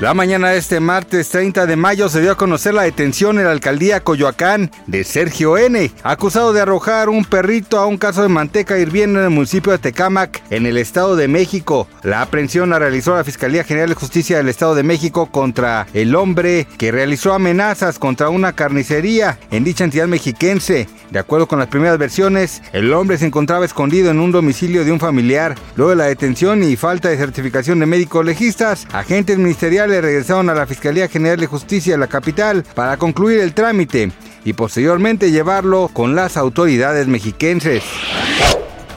La mañana de este martes 30 de mayo se dio a conocer la detención en la alcaldía Coyoacán de Sergio N., acusado de arrojar un perrito a un caso de manteca hirviendo en el municipio de Tecámac, en el Estado de México. La aprehensión la realizó la Fiscalía General de Justicia del Estado de México contra el hombre que realizó amenazas contra una carnicería en dicha entidad mexiquense. De acuerdo con las primeras versiones, el hombre se encontraba escondido en un domicilio de un familiar. Luego de la detención y falta de certificación de médicos legistas, agentes ministeriales regresaron a la Fiscalía General de Justicia de la capital para concluir el trámite y posteriormente llevarlo con las autoridades mexiquenses.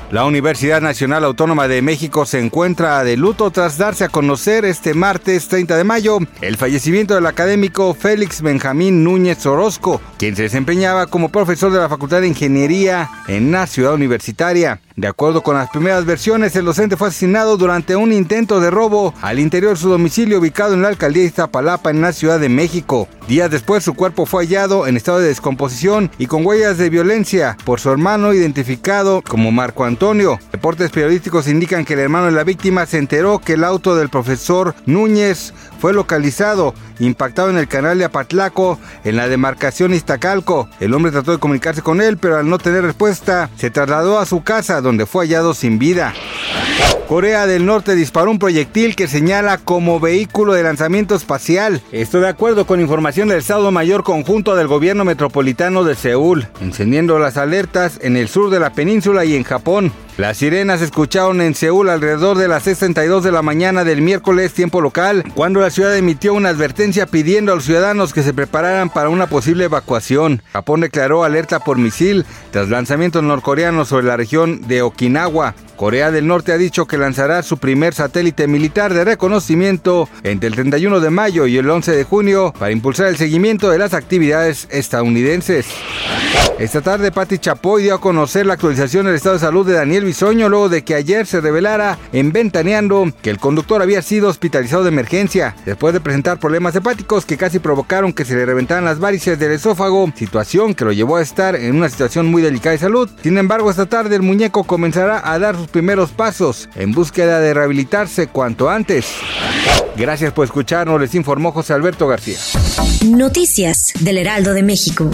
La Universidad Nacional Autónoma de México se encuentra de luto tras darse a conocer este martes 30 de mayo el fallecimiento del académico Félix Benjamín Núñez Orozco, quien se desempeñaba como profesor de la Facultad de Ingeniería en la ciudad universitaria. De acuerdo con las primeras versiones, el docente fue asesinado durante un intento de robo al interior de su domicilio ubicado en la alcaldía Iztapalapa en la Ciudad de México. Días después su cuerpo fue hallado en estado de descomposición y con huellas de violencia por su hermano identificado como Marco Antonio. Reportes periodísticos indican que el hermano de la víctima se enteró que el auto del profesor Núñez fue localizado, impactado en el canal de Apatlaco, en la demarcación Iztacalco. El hombre trató de comunicarse con él, pero al no tener respuesta, se trasladó a su casa, donde fue hallado sin vida. Corea del Norte disparó un proyectil que señala como vehículo de lanzamiento espacial. Esto de acuerdo con información del Estado Mayor Conjunto del Gobierno Metropolitano de Seúl, encendiendo las alertas en el sur de la península y en Japón. Las sirenas se escucharon en Seúl alrededor de las 6.32 de la mañana del miércoles tiempo local, cuando la ciudad emitió una advertencia pidiendo a los ciudadanos que se prepararan para una posible evacuación. Japón declaró alerta por misil tras lanzamientos norcoreanos sobre la región de Okinawa. Corea del Norte ha dicho que lanzará su primer satélite militar de reconocimiento entre el 31 de mayo y el 11 de junio para impulsar el seguimiento de las actividades estadounidenses. Esta tarde, Patti Chapoy dio a conocer la actualización del estado de salud de Daniel Bisoño luego de que ayer se revelara en Ventaneando que el conductor había sido hospitalizado de emergencia después de presentar problemas hepáticos que casi provocaron que se le reventaran las varices del esófago, situación que lo llevó a estar en una situación muy delicada de salud. Sin embargo, esta tarde el muñeco comenzará a dar sus primeros pasos en búsqueda de rehabilitarse cuanto antes. Gracias por escucharnos, les informó José Alberto García. Noticias del Heraldo de México.